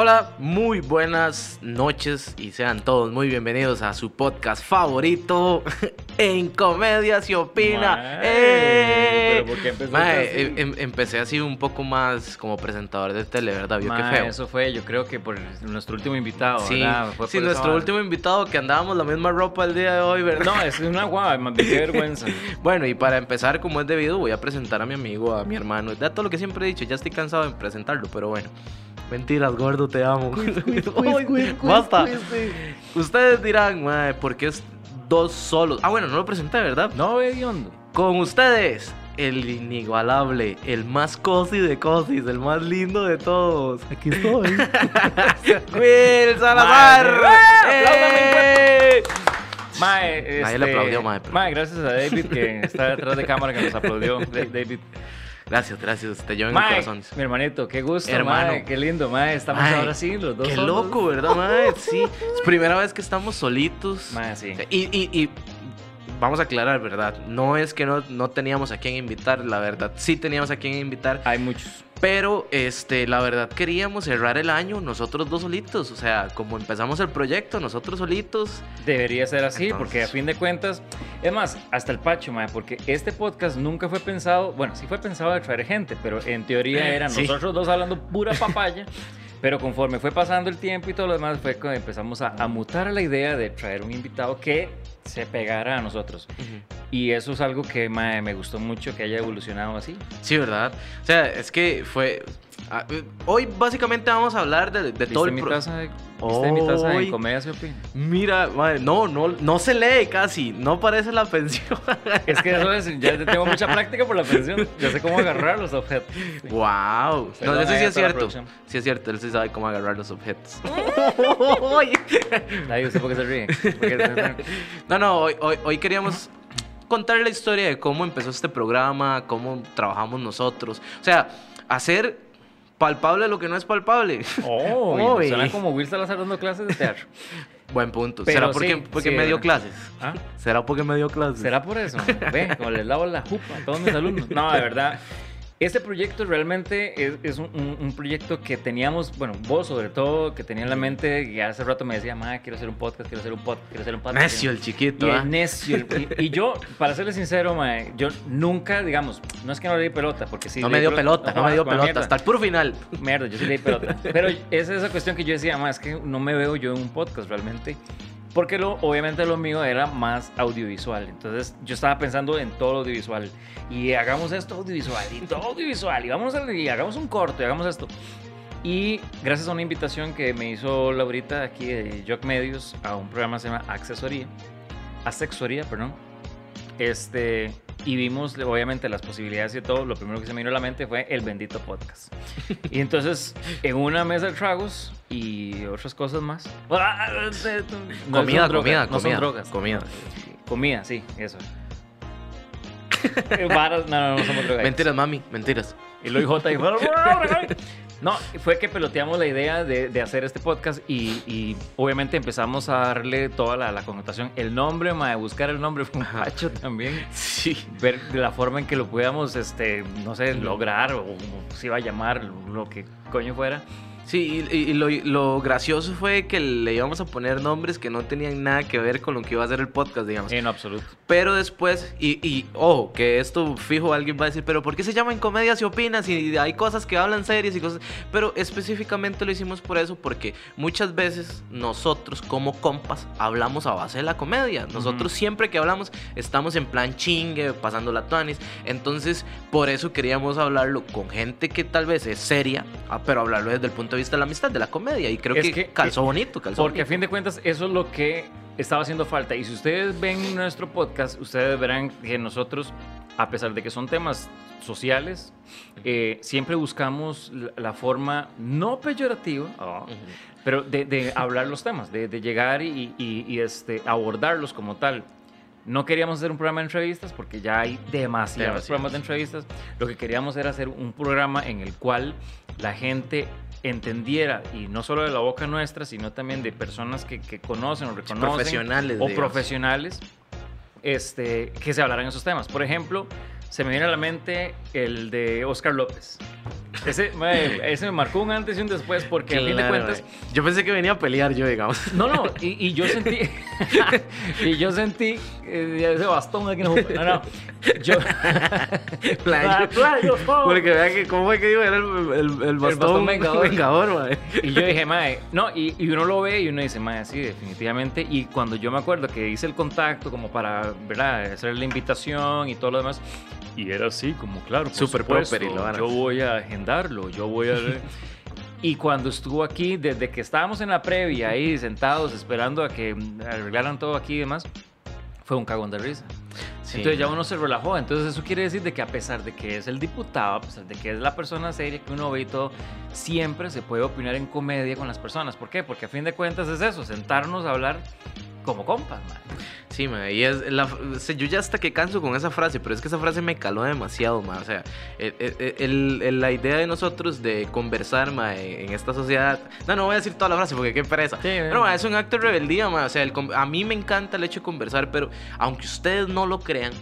Hola, muy buenas noches y sean todos muy bienvenidos a su podcast favorito en Comedia se opina. ¡Eh! pero ¿por qué así? em- em- empecé así un poco más como presentador de tele, ¿verdad? Vio qué feo. Eso fue, yo creo que por nuestro último invitado, Sí. Fue sí, nuestro último invitado que andábamos la misma ropa el día de hoy, ¿verdad? No, es una guava, más qué vergüenza. Bueno, y para empezar, como es debido, voy a presentar a mi amigo, a mi hermano. Ya todo lo que siempre he dicho, ya estoy cansado de presentarlo, pero bueno. Mentiras, gordo, te amo. Ay, Basta. Ustedes dirán, mae, ¿por qué es dos solos? Ah, bueno, no lo presenté, ¿verdad? No, hediondo. Con ustedes, el inigualable, el más cosi de cosis, el más lindo de todos. Aquí estoy. Will Salazar. Mae, ¡Eh! Mae, este, Nadie le aplaudió, mae, pero- Mae, gracias a David que está detrás de cámara que nos aplaudió. Da- David. Gracias, gracias. Te llevo en el Mae, corazón. mi hermanito, qué gusto, Hermano. qué lindo, mae. Estamos ahora sí, los dos Qué solos. loco, ¿verdad, mae? Sí. Es primera vez que estamos solitos. Mae, sí. Y, y, y vamos a aclarar, ¿verdad? No es que no, no teníamos a quién invitar, la verdad. Sí teníamos a quién invitar. Hay muchos. Pero, este, la verdad queríamos cerrar el año nosotros dos solitos. O sea, como empezamos el proyecto, nosotros solitos. Debería ser así, Entonces- porque a fin de cuentas, es más, hasta el Pacho, mae, porque este podcast nunca fue pensado, bueno, sí fue pensado de traer gente, pero en teoría eran Sí. nosotros dos hablando pura papaya, pero conforme fue pasando el tiempo y todo lo demás, fue que empezamos a, a mutar a la idea de traer un invitado que se pegara a nosotros. Y eso es algo que mae, me gustó mucho que haya evolucionado así. Sí, ¿verdad? O sea, es que fue... ah, eh, Hoy básicamente vamos a hablar de, de todo ¿Viste el mi taza de, ¿viste mi taza de comedia se opina? Mira, madre, no, no, no se lee casi, no parece la pensión. Es que eso es, ya tengo mucha práctica por la pensión, ya sé cómo agarrar los objetos. Wow. No, eso sí es cierto. Sí es cierto, él sí sabe cómo agarrar los objetos. Ay, ¿usted por qué se ríe? ¿Por qué se ríe? no, no, hoy, hoy, hoy queríamos contar la historia de cómo empezó este programa, cómo trabajamos nosotros. O sea, hacer palpable lo que no es palpable. Oh, Uy. suena como Will Salazar dando clases de teatro. Buen punto. Pero ¿Será porque, sí, porque sí, me dio clases? ¿Ah? ¿Será porque me dio clases? ¿Será por eso? Ve, como les lavo la jupa a todos mis alumnos. No, de verdad. Este proyecto realmente es, es un, proyecto que teníamos, bueno, vos sobre todo, que tenía en la mente, y hace rato me decía, ma, quiero hacer un podcast, quiero hacer un podcast, quiero hacer un podcast. Necio el chiquito, Y el necio. Y, y yo, para serle sincero, mae, yo nunca, digamos, no es que no le di pelota, porque sí. No me di dio pelota, no me dio pelota, mierda. hasta el puro final. Mierda, yo sí le di pelota. Pero es esa cuestión que yo decía, más es que no me veo yo en un podcast realmente. Porque lo, obviamente lo mío era más audiovisual. Entonces yo estaba pensando en todo lo audiovisual. Y hagamos esto audiovisual y todo audiovisual. Y, vamos a, y hagamos un corto y hagamos esto. Y gracias a una invitación que me hizo Laurita aquí de Jock Medios a un programa que se llama Accesoría. Asexoría, perdón. Este, y vimos obviamente las posibilidades y todo. Lo primero que se me vino a la mente fue el bendito podcast. Y entonces, en una mesa de tragos y otras cosas más. No comida, drogas, comida, no son comida. drogas. Comida. Comida, sí, eso. No, no, no somos drogas. Mentiras, mami, mentiras. Y lo IJ dijo. No, fue que peloteamos la idea de, de hacer este podcast y, y obviamente empezamos a darle toda la, la connotación. El nombre, mae, buscar el nombre fue un también. Sí. Ver la forma en que lo podíamos, este, no sé, lograr o como se iba a llamar, lo que coño fuera. Sí, y, y lo, lo gracioso fue que le íbamos a poner nombres que no tenían nada que ver con lo que iba a ser el podcast, digamos. En absoluto. Pero después, y, y ojo, que esto fijo alguien va a decir, pero ¿por qué se llaman comedias y opinas? Y hay cosas que hablan series y cosas. Pero específicamente lo hicimos por eso, porque muchas veces nosotros, como compas, hablamos a base de la comedia. Nosotros siempre que hablamos, estamos en plan chingue, pasando la tuanis. Entonces, por eso queríamos hablarlo con gente que tal vez es seria, ah, pero hablarlo desde el punto de vista de la amistad, de la comedia. Y creo Es que, que- calzó bonito, calzó Porque a bonito. fin de cuentas, eso es lo que estaba haciendo falta. Y si ustedes ven nuestro podcast, ustedes verán que nosotros, a pesar de que son temas sociales, eh, siempre buscamos la, la forma no peyorativa, ah, Ujú. pero de, de hablar los temas, de, de llegar y, y- y, este, abordarlos como tal. No queríamos hacer un programa de entrevistas porque ya hay demasiados Demasiados. programas de entrevistas. Lo que queríamos era hacer un programa en el cual la gente entendiera, y no solo de la boca nuestra, sino también de personas que, que conocen o reconocen, Profesionales. o digamos. profesionales, este, que se hablaran esos temas. Por ejemplo, se me viene a la mente el de Oscar López. Ese, mae, ese me marcó un antes y un después porque a fin de Claro, cuentas... mae. Yo pensé que venía a pelear yo, digamos. No, no, y, y yo sentí... y yo sentí... eh, ese bastón aquí no... No, no. Yo... Playo. Playo, po. Porque vean que, ¿cómo fue que digo? Era el, el, el bastón, bastón vengador. vengador, mae. Y yo dije, mae, no, y, y uno lo ve y uno dice, mae, sí, definitivamente. Y cuando yo me acuerdo que hice el contacto como para, ¿verdad?, hacer la invitación y todo lo demás. Y era así, como claro, Súper proper y lo Yo voy a agendarlo, yo voy a... Y cuando estuvo aquí, desde que estábamos en la previa ahí sentados esperando a que arreglaran todo aquí y demás, fue un cagón de risa. Sí. Entonces ya uno se relajó. Entonces eso quiere decir de que a pesar de que es el diputado, a pesar de que es la persona seria que uno ve y todo, siempre se puede opinar en comedia con las personas. ¿Por qué? Porque a fin de cuentas es eso, sentarnos a hablar como compas, man. Sí, ma, y es la, yo ya hasta que canso con esa frase, pero es que esa frase me caló demasiado, ma. O sea, el- el- el- el- la idea de nosotros de conversar, ma, en esta sociedad. No, no voy a decir toda la frase porque qué pereza. Sí, pero, es un acto de rebeldía, ma. O sea, a mí me encanta el hecho de conversar, pero aunque ustedes no lo crean,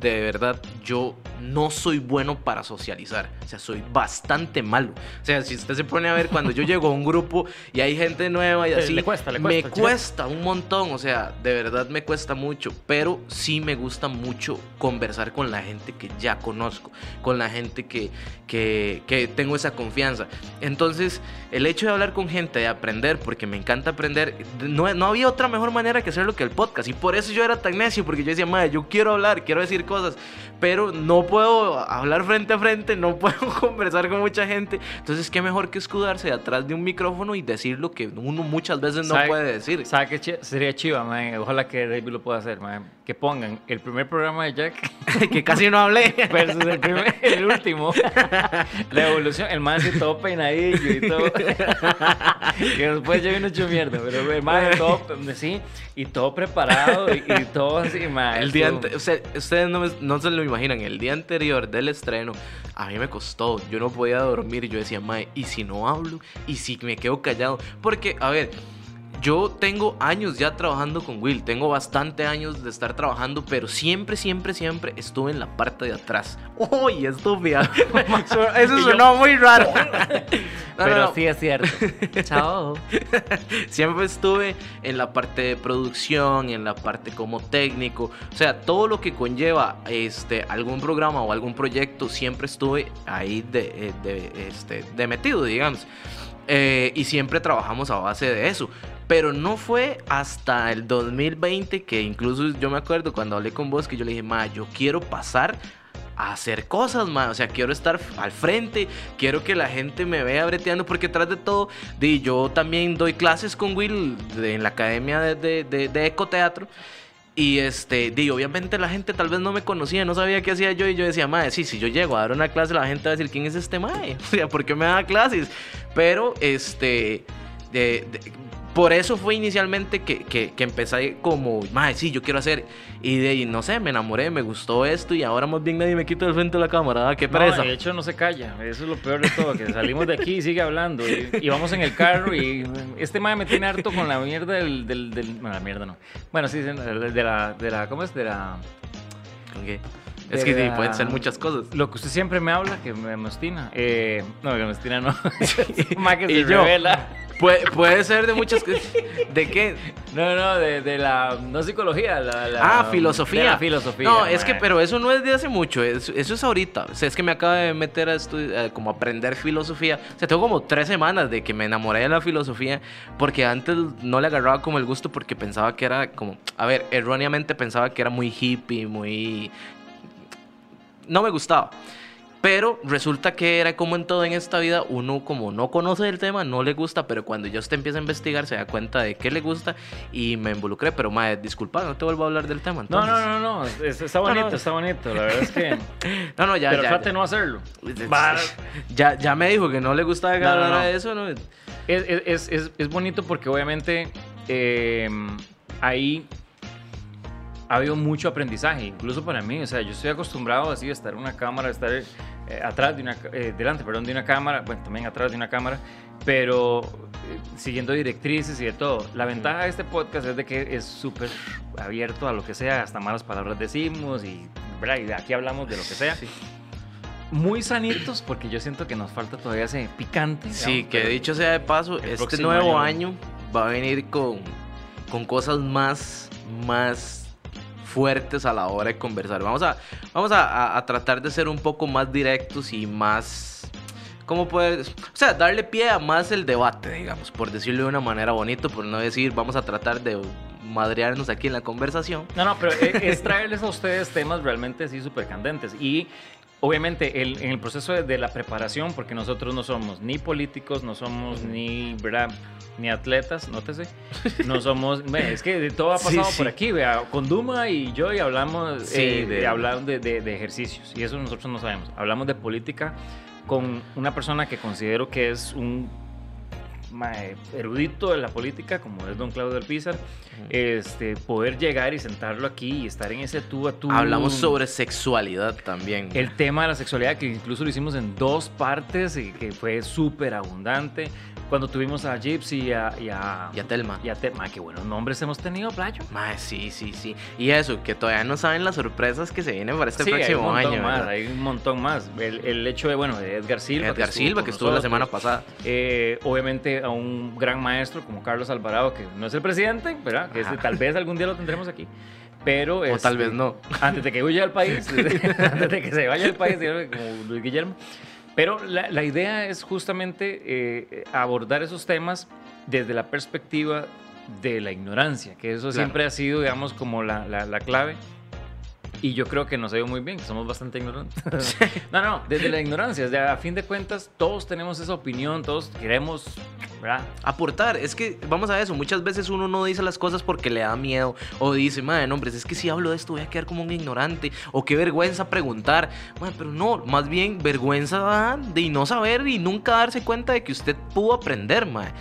de verdad, yo no soy bueno para socializar. O sea, soy bastante malo. O sea, si usted se pone a ver cuando yo llego a un grupo y hay gente nueva y Le- así, le cuesta, le me cuesta, chico. cuesta un montón. O sea, de verdad me cuesta mucho. Pero sí me gusta mucho conversar con la gente que ya conozco, con la gente que, que, que tengo esa confianza. Entonces, el hecho de hablar con gente, de aprender, porque me encanta aprender, no, no había otra mejor manera que hacerlo que el podcast. Y por eso yo era tan necio, porque yo decía, madre, yo quiero hablar, quiero decir cosas, pero no puedo hablar frente a frente, no puedo conversar con mucha gente. Entonces, qué mejor que escudarse atrás de un micrófono y decir lo que uno muchas veces no ¿Sabe- puede decir. ¿Sabe qué chi- sería chiva, man? Ojalá que David lo pueda hacer, man. Que pongan el primer programa de Jack que casi no hablé. versus el, primer, el último. La evolución, el man así todo peinadillo y todo. que después ya vino hecho mierda, pero el man todo, sí, y todo preparado y, y todo así, man. El día o sea, ustedes no, me- no se lo imaginan, el día anterior del estreno, a mí me costó, yo no podía dormir, yo decía, mae, ¿y si no hablo? ¿Y si me quedo callado? Porque, a ver, yo tengo años ya trabajando con Will, tengo bastante años de estar trabajando, pero siempre, siempre, siempre estuve en la parte de atrás. ¡Uy, estúpida! Eso, sonó muy raro. No, no, Pero no. sí es cierto. Chao. Siempre estuve en la parte de producción, en la parte como técnico, o sea, todo lo que conlleva este algún programa o algún proyecto, siempre estuve ahí de, eh, de, este, de metido, digamos. Eh, y siempre trabajamos a base de eso. Pero no fue hasta el 2020 que incluso yo me acuerdo cuando hablé con vos que yo le dije, ma, yo quiero pasar a hacer cosas, ma. O sea, quiero estar al frente, quiero que la gente me vea breteando, porque tras de todo, di, yo también doy clases con Will de- en la academia de, de, de- de ecoteatro. Y este, di, obviamente la gente tal vez no me conocía, no sabía qué hacía yo. Y yo decía, madre, sí, si yo llego a dar una clase, la gente va a decir, ¿quién es este mae? O sea, ¿por qué me da clases? Pero, este, por eso fue inicialmente que, que, que empecé como, madre, sí, yo quiero hacer. Y de ahí, no sé, me enamoré, me gustó esto. Y ahora más bien nadie me quita del frente de la cámara. ¿ah? Qué No, pereza. de hecho no se calla, eso es lo peor de todo, que salimos de aquí y sigue hablando. Y, y vamos en el carro y este madre me tiene harto con la mierda del... del, del- bueno, la mierda no. Bueno, sí, de la, de la... ¿Cómo es? De la... Ok. Es que sí, pueden ser muchas cosas. Lo que usted siempre me habla, que me mostina. Eh, no, que me mostina no. Más que Y se yo. revela. Puede, puede ser de muchas cosas. ¿De qué? No, no, de, de la... No psicología, la... la- Ah, filosofía. de la filosofía. No, es que, mae. pero eso no es de hace mucho, es- eso es ahorita. O sea, es que me acabo de meter a estudiar, como a aprender filosofía. O sea, tengo como tres semanas de que me enamoré de la filosofía, porque antes no le agarraba como el gusto porque pensaba que era como, a ver, erróneamente pensaba que era muy hippie, muy... No me gustaba. Pero resulta que era como en todo en esta vida, uno como no conoce el tema, no le gusta, pero cuando ya usted empieza a investigar se da cuenta de qué le gusta y me involucré. Pero, madre, disculpa, no te vuelvo a hablar del tema. No, Entonces. no, no, no, es- está bonito, no. está bonito. La verdad es que... No, no, ya, pero ya. trate ya. no hacerlo. Ya, ya me dijo que no le gustaba que No, no, no. de eso, ¿no? Es, es- es- es- es bonito porque obviamente eh, ahí ha habido mucho aprendizaje, incluso para mí. O sea, yo estoy acostumbrado así a estar en una cámara, a estar eh, atrás de una, eh, delante, perdón, de una cámara, bueno, también atrás de una cámara, pero eh, siguiendo directrices y de todo. La ventaja de este podcast es de que es súper abierto a lo que sea, hasta malas palabras decimos y, y aquí hablamos de lo que sea. Sí. muy sanitos, porque yo siento que nos falta todavía ese picante. Sí, digamos, que dicho sea de paso, este nuevo año- año va a venir con, con cosas más, más fuertes a la hora de conversar. Vamos a, vamos a, tratar de ser un poco más directos y más... ¿Cómo puedes? O sea, darle pie a más el debate, digamos, por decirlo de una manera bonita, por no decir vamos a tratar de madrearnos aquí en la conversación. No, no, pero es, es traerles a ustedes temas realmente así súper candentes. Y obviamente el- en el proceso de, de la preparación, porque nosotros no somos ni políticos, no somos ni, ¿verdad? Ni atletas, nótese. No somos, es que de todo ha pasado sí. por aquí, vea, con Duma y yo y hablamos, Sí, eh, de- de, hablamos de, de- de ejercicios y eso nosotros no sabemos. Hablamos de política con una persona que considero que es un mae, erudito de la política, como es don Claudio Alpizar, este, poder llegar y sentarlo aquí y estar en ese tú a tú. Hablamos sobre sexualidad también. el tema de la sexualidad, que incluso lo hicimos en dos partes y que fue súper abundante. Cuando tuvimos a Gypsy y a, y a, Y a Telma. y a Te- mae, qué buenos nombres hemos tenido, Playo. Mae, sí, sí, sí. Y eso, que todavía no saben las sorpresas que se vienen para este Sí, hay un próximo montón año. más, hay un montón más. El, el hecho de, bueno, de Edgar Silva. Edgar Silva, con que estuvo la nosotros. semana pasada. Eh, obviamente a un gran maestro como Carlos Alvarado, que no es el presidente, ¿verdad? Que este, tal vez algún día lo tendremos aquí. Pero O este, tal vez no. Antes de que huya al país, antes de que se vaya al país, como Luis Guillermo. Pero la, la idea es justamente eh, abordar esos temas desde la perspectiva de la ignorancia, que eso Claro. siempre ha sido, digamos, como la, la- la clave. Y yo creo que nos ha ido muy bien, que somos bastante ignorantes. no, no, desde la ignorancia. sea, a fin de cuentas, todos tenemos esa opinión, todos queremos, ¿verdad? Aportar, es que vamos a eso, muchas veces uno no dice las cosas porque le da miedo o dice, madre, no, hombre, es que si hablo de esto voy a quedar como un ignorante o qué vergüenza preguntar, Madre, pero no, más bien vergüenza de no saber y nunca darse cuenta de que usted pudo aprender, madre.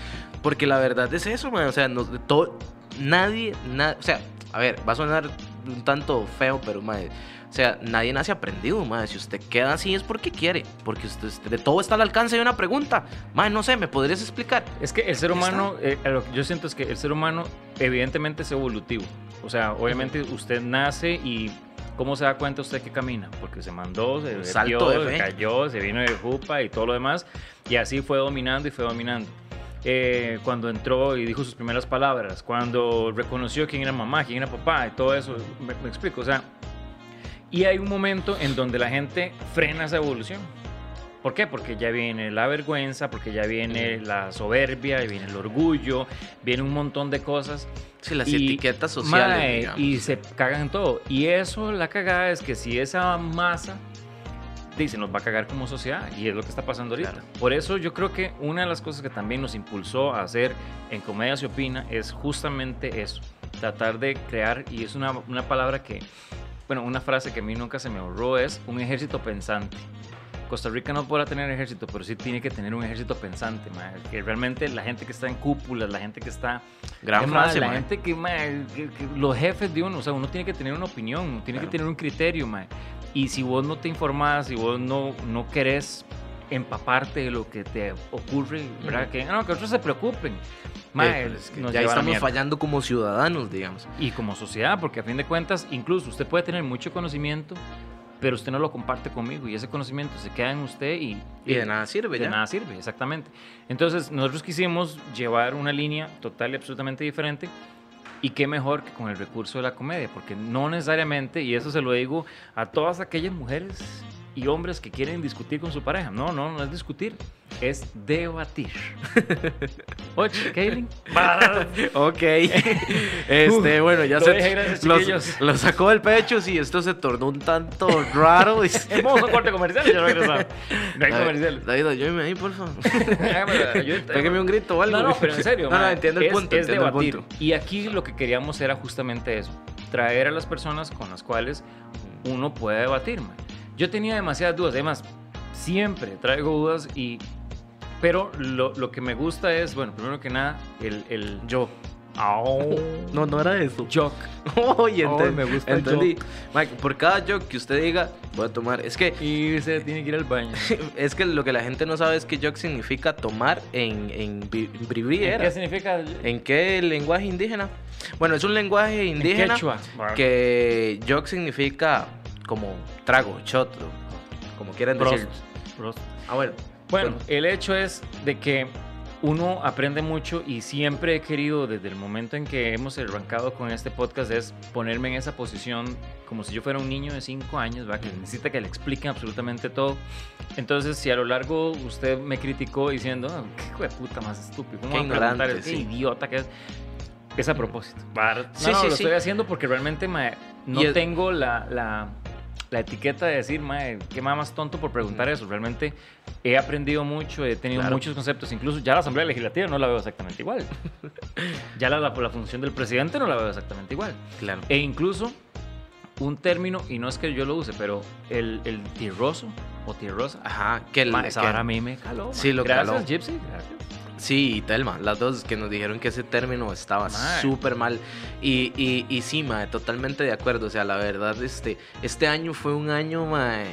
porque la verdad es eso, madre. o sea, no, de todo, nadie, na- o sea, a ver, va a sonar un tanto feo, pero madre, o sea, nadie nace aprendido, madre. Si usted queda así es porque quiere, porque usted, usted- de todo está al alcance de una pregunta. Madre, no sé, ¿me podrías explicar? Es que el ser humano, eh, lo que yo siento es que el ser humano evidentemente es evolutivo. O sea, obviamente usted nace y ¿cómo se da cuenta usted que camina? Porque se mandó, se fe. se cayó, se vino de jupa y todo lo demás. Y así fue dominando y fue dominando. Eh, cuando entró y dijo sus primeras palabras, cuando reconoció quién era mamá, quién era papá y todo eso, me, me explico, o sea, y hay un momento en donde la gente frena esa evolución. ¿Por qué? Porque ya viene la vergüenza, porque ya viene la soberbia, viene el orgullo, viene un montón de cosas. Sí, las Y, etiquetas sociales. mae, y se cagan en todo. Y eso, la cagada es que si esa masa dice, nos va a cagar como sociedad, y es lo que está pasando ahorita. Claro. Por eso yo creo que una de las cosas que también nos impulsó a hacer en Comedia se opina es justamente eso, tratar de crear, y es una, una palabra que, bueno, una frase que a mí nunca se me ahorró es un ejército pensante. Costa Rica no podrá tener ejército, pero sí tiene que tener un ejército pensante, que realmente la gente que está en cúpulas, la gente que está Gran frase, la gente que, que- que los jefes de uno, o sea, uno tiene que tener una opinión, uno tiene Claro. que tener un criterio, mae. Y si vos no te informás, si vos no, no querés empaparte de lo que te ocurre, ¿verdad? Ujú. Que, no, que otros se preocupen. Eh, Mae, pero es que ya estamos fallando como ciudadanos, digamos. Y como sociedad, porque a fin de cuentas, incluso usted puede tener mucho conocimiento, pero usted no lo comparte conmigo y ese conocimiento se queda en usted y, Y de nada sirve de ya. nada sirve, exactamente. Entonces, nosotros quisimos llevar una línea total y absolutamente diferente. Y qué mejor que con el recurso de la comedia, porque no necesariamente, y eso se lo digo a todas aquellas mujeres y hombres que quieren discutir con su pareja. No, no, no es discutir, es debatir. Oye, Kaylin. Ok. este, bueno, ya se gracias, lo, chiquillos. lo sacó del pecho y esto se tornó un tanto raro. Hermoso corte comercial, ya regresamos. No hay David, comercial. David, ayúdeme ahí, por favor. Pégame un grito o algo. No, no, pero en serio. No, entiendo el es- punto, Es debatir. punto. Y aquí lo que queríamos era justamente eso: traer a las personas con las cuales uno puede debatir. mae. Yo tenía demasiadas dudas, además, siempre traigo dudas y. Pero lo, lo que me gusta es, bueno, primero que nada, el. el Yo. Au. No, no era eso. Joke. Oye, enten- me gusta el entendí. Mike, por cada joke que usted diga, voy a tomar. Es que, Y se tiene que ir al baño. es que lo que la gente no sabe es que joke significa tomar en, en bi- bribri era. ¿Qué significa? ¿En qué lenguaje indígena? Bueno, es un lenguaje indígena quechua. que joke significa como trago, shot, como quieran Prost, decirlo. Prost. Ah, bueno. Bueno, el hecho es de que uno aprende mucho y siempre he querido, desde el momento en que hemos arrancado con este podcast, es ponerme en esa posición como si yo fuera un niño de 5 años, ¿va? que necesita que le expliquen absolutamente todo. Entonces, si a lo largo usted me criticó diciendo, "Ah, qué hijo de puta más estúpido, ¿cómo Qué va a sí. idiota que es. Es a propósito. No, Sí, no, sí, lo estoy haciendo porque realmente no tengo la, la, la etiqueta de decir, mae, qué más más tonto por preguntar eso. Realmente he aprendido mucho, he tenido Claro. muchos conceptos. Incluso ya la Asamblea Legislativa no la veo exactamente igual. ya la, la, la función del presidente no la veo exactamente igual. Claro. E incluso un término, y no es que yo lo use, pero el, el tierroso o tierrosa. Ajá, que el. ma, esa que- a mí me caló. Sí, lo Gracias, caló. Gypsy. Gracias. Sí, y Telma, las dos que nos dijeron que ese término estaba súper mal. Y, y, y sí, mae, totalmente de acuerdo. O sea, la verdad, este, este año fue un año, mae,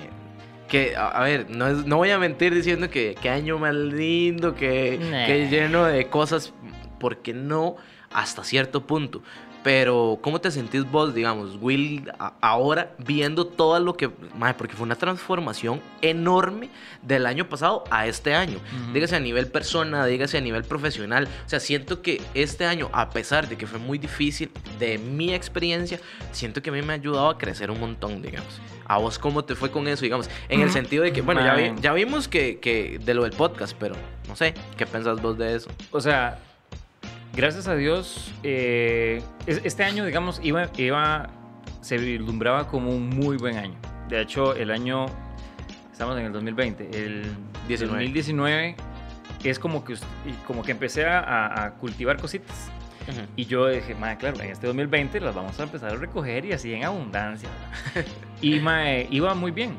que, a, a ver, no, es- no voy a mentir diciendo que, que año más lindo, que, Nah. que lleno de cosas, porque no, hasta cierto punto. Pero, ¿cómo te sentís vos, digamos, Will, a- ahora viendo todo lo que... Mae, porque fue una transformación enorme del año pasado a este año. Ujú. Dígase a nivel persona, dígase a nivel profesional. O sea, siento que este año, a pesar de que fue muy difícil, de mi experiencia, siento que a mí me ha ayudado a crecer un montón, digamos. ¿A vos cómo te fue con eso, digamos? En el Mm. sentido de que, bueno, ya, vi- ya vimos que, que de lo del podcast, pero no sé, ¿qué pensás vos de eso? O sea, gracias a Dios, eh, es- este año, digamos, iba, iba, se vislumbraba como un muy buen año. De hecho, el año, estamos en el 2020, el 19. 2019 es como que, como que empecé a- a, cultivar cositas. Y yo dije, mae, claro, en este 2020 las vamos a empezar a recoger y así en abundancia. y mae, iba muy bien.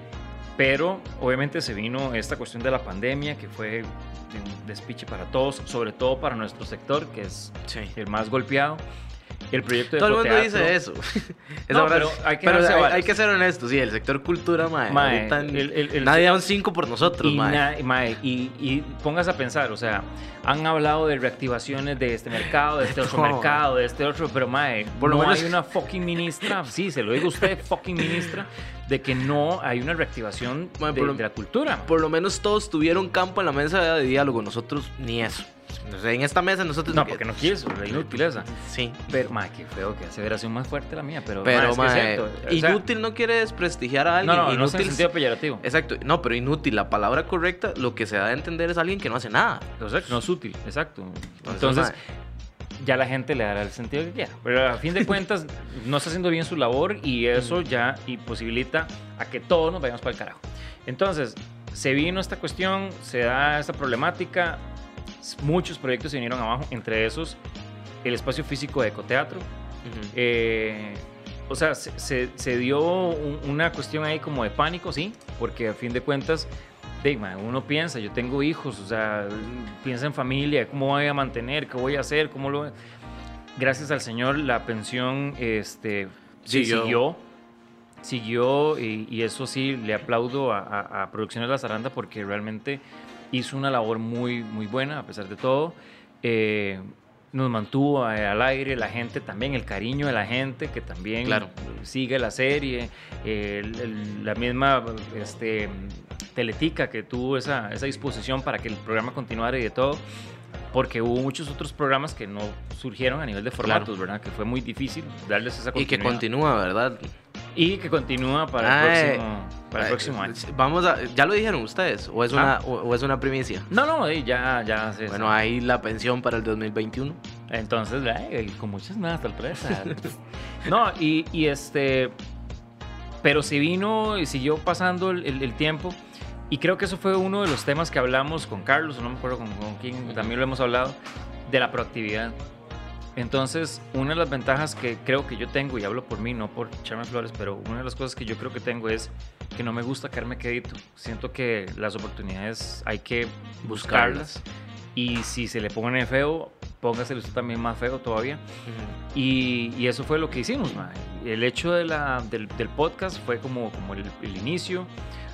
Pero obviamente se vino esta cuestión de la pandemia que fue un despiche para todos, sobre todo para nuestro sector, que es Sí. el más golpeado. El proyecto de Todo el mundo dice eso. No, pero hay que pero hay, hay que ser honestos, sí, el sector cultura, mae, Mae, ahorita el- el- el- nadie da un 5 por nosotros, Y, mae. na- mae, y, y pongas a pensar, o sea, han hablado de reactivaciones de este mercado, de este otro No. mercado, de este otro, pero mae, Por lo no menos- hay una fucking ministra, sí, se lo digo a usted, fucking ministra, de que no hay una reactivación Mae, de, por lo- de la cultura. Por lo menos todos tuvieron campo en la mesa de diálogo, nosotros ni eso. O sea, en esta mesa nosotros... No, porque no quiso, la inutileza. Sí. Pero, mae, qué feo que aseveración más fuerte la mía, pero, Pero, mae, es que mae, es cierto, o sea, inútil no quiere desprestigiar a alguien. No, no, no es en inútil, sentido peyorativo. Exacto, no, pero inútil, la palabra correcta, lo que se da a entender es alguien que no hace nada. O sea, no es útil, exacto. Entonces, ya la gente le dará el sentido que quiera. Pero a fin de cuentas, no está haciendo bien su labor y eso ya imposibilita a que todos nos vayamos para el carajo. Entonces, se vino esta cuestión, se da esta problemática, muchos proyectos se vinieron abajo, entre esos el espacio físico de Ecoteatro. ujú. Eh, o sea, se, se- se dio un- una cuestión ahí como de pánico, sí, porque a fin de cuentas, uno piensa, yo tengo hijos, o sea, piensa en familia, cómo voy a mantener, qué voy a hacer, cómo lo... Gracias al Señor, la pensión este, sí, Siguió. siguió, siguió y, y eso sí, le aplaudo a, a- a Producciones La Zaranda porque realmente hizo una labor muy, muy buena a pesar de todo. Eh, nos mantuvo a- al aire, la gente también, el cariño de la gente que también Claro. sigue la serie, el- el- la misma este, teletica que tuvo esa, esa disposición para que el programa continuara y de todo, porque hubo muchos otros programas que no surgieron a nivel de formatos, ¿verdad? Que fue muy difícil darles esa Y que continuidad. continúa, ¿verdad? Y que continúa para el próximo, para el Ay, próximo año. Vamos a, ¿ya lo dijeron ustedes? ¿O es, Ah. una, o, o es una primicia? No, no, eh, ya, ya se Bueno, hay la pensión para el 2021. Entonces, ay, con muchas más sorpresas. no, y, y este. Pero se vino y siguió pasando el, el- el tiempo. Y creo que eso fue uno de los temas que hablamos con Carlos, no me acuerdo con, con quién, también lo hemos hablado, de la proactividad. Entonces, una de las ventajas que creo que yo tengo, y hablo por mí, no por echarme flores, pero una de las cosas que yo creo que tengo es que no me gusta quedarme quedito. Siento que las oportunidades hay que buscarlas. Y si se le pone feo, póngaselo usted también más feo todavía. Y, y eso fue lo que hicimos. El hecho de la, del, del podcast fue como, como el, el inicio.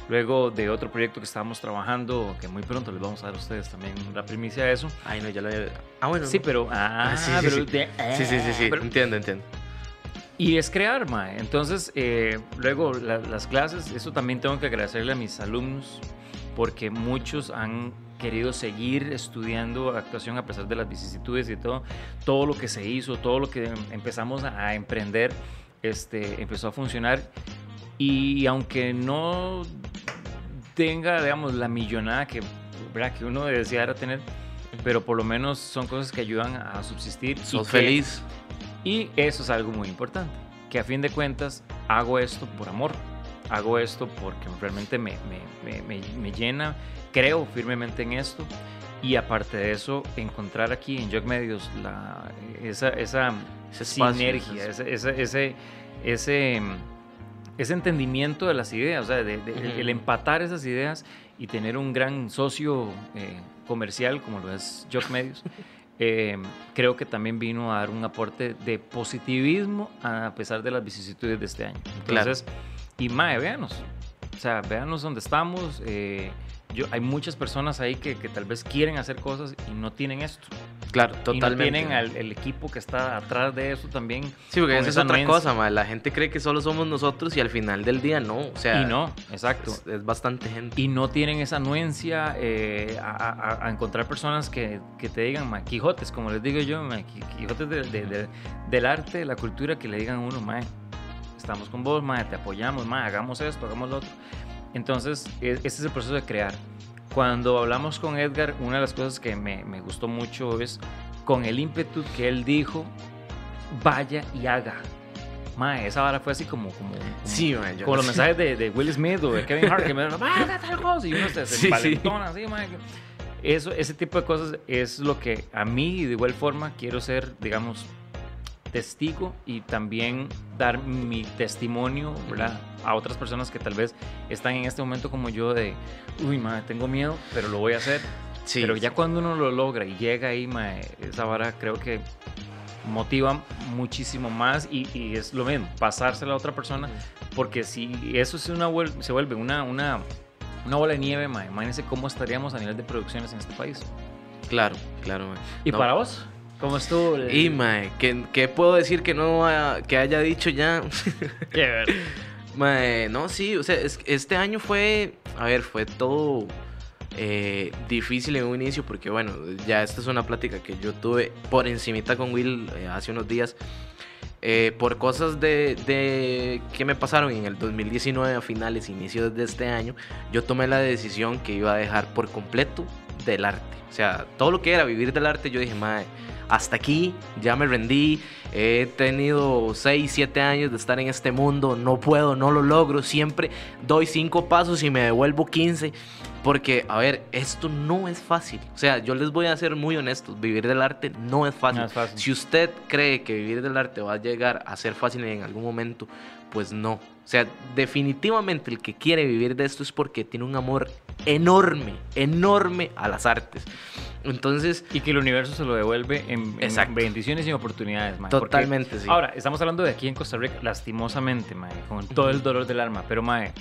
Luego de otro proyecto que estábamos trabajando, que muy pronto les vamos a dar a ustedes también la primicia de eso. Ay, no, ya lo había... Ah, bueno. Sí, pero... Ah, Ah, sí, sí, pero sí. de- Sí, sí, sí, sí. pero- Entiendo, entiendo. Y es crear, mae. Entonces, eh, luego las clases, eso también tengo que agradecerle a mis alumnos, porque muchos han querido seguir estudiando actuación a pesar de las vicisitudes y todo, todo lo que se hizo, todo lo que empezamos a emprender, este, empezó a funcionar. Y aunque no tenga, digamos, la millonada que, que uno deseara tener, pero por lo menos son cosas que ayudan a subsistir. Sos feliz. Y eso es algo muy importante, que a fin de cuentas hago esto por amor, hago esto porque realmente me, me, me, me llena, creo firmemente en esto y aparte de eso, encontrar aquí en Jog Medios la, esa, esa, sinergia, ese, ese, ese, ese, entendimiento de las ideas, o sea, de, el, empatar esas ideas y tener un gran socio eh, comercial como lo es Jog Medios. Eh, creo que también vino a dar un aporte de positivismo a pesar de las vicisitudes de este año. Entonces, y mae, véanos. O sea, véanos dónde estamos. Eh, yo, hay muchas personas ahí que, que, tal vez quieren hacer cosas y no tienen esto. Claro, totalmente. Y no tienen el equipo que está atrás de eso también. Sí, porque esa es otra cosa, ma. la gente cree que solo somos nosotros y al final del día no. O sea, y no, exacto. Es, bastante gente. Y no tienen esa anuencia eh, a, a, encontrar personas que, que, te digan, ma, Quijotes, como les digo yo, ma, Quijotes de, de, del arte, de la cultura, que le digan a uno, ma, estamos con vos, ma, te apoyamos, ma, hagamos esto, hagamos lo otro. Entonces, e, ese es el proceso de crear. Cuando hablamos con Edgar, una de las cosas que me, me gustó mucho es con el ímpetu que él dijo, vaya y haga. Mae, esa vara fue así como, como, sí, como los mensajes de, de, Will Smith o de Kevin Hart que me vaya tal cosa y uno se, se sí, así, mae. Eso, ese tipo de cosas es lo que a mí de igual forma quiero ser, digamos, testigo y también dar mi testimonio a otras personas que tal vez están en este momento como yo de, uy, madre, tengo miedo, pero lo voy a hacer. Sí. Pero ya cuando uno lo logra y llega ahí, madre, esa vara creo que motiva muchísimo más y, y, es lo mismo, pasársela a otra persona, porque si eso es una, se vuelve una, una, una bola de nieve, madre, imagínense cómo estaríamos a nivel de producciones en este país. Claro, claro. ¿Y para vos? ¿Cómo estuvo? Y, mae, ¿qué, puedo decir que no que haya dicho ya? mae, no, sí, o sea, este año fue, a ver, fue todo eh, difícil en un inicio porque, bueno, ya esta es una plática que yo tuve por encimita con Will eh, hace unos días. Eh, por cosas de, de, que me pasaron en el 2019 a finales, inicios de este año, yo tomé la decisión que iba a dejar por completo del arte. O sea, todo lo que era vivir del arte, yo dije, madre, hasta aquí, ya me rendí, he tenido 6, 7 años de estar en este mundo, no puedo, no lo logro, siempre doy 5 pasos y me devuelvo 15, porque, a ver, esto no es fácil, o sea, yo les voy a ser muy honestos, vivir del arte no es fácil. Si usted cree que vivir del arte va a llegar a ser fácil en algún momento, pues no. O sea, definitivamente el que quiere vivir de esto es porque tiene un amor enorme, enorme a las artes. Entonces. Y que el universo se lo devuelve en, bendiciones y oportunidades, mae. Totalmente, sí. Ahora, estamos hablando de aquí en Costa Rica, lastimosamente, mae, con todo el dolor del alma. Pero, mae,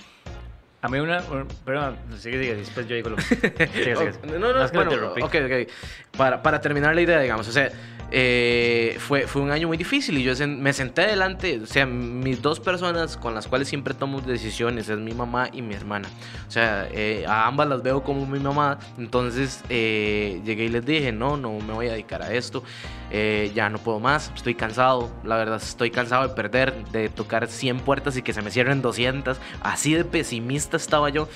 a mí una. Perdón, sigue, sigue, después yo digo lo que. Sigue, sigue. No, no, no, bueno, ok, ok. Para, para terminar la idea, digamos, o sea eh, fue, fue un año muy difícil y yo me senté delante, o sea, mis dos personas con las cuales siempre tomo decisiones es mi mamá y mi hermana. O sea, eh, a ambas las veo como mi mamá, entonces eh, llegué y les dije, no, no me voy a dedicar a esto, ya no puedo más, estoy cansado, la verdad estoy cansado de perder, de tocar 100 puertas y que se me cierren 200, así de pesimista estaba yo.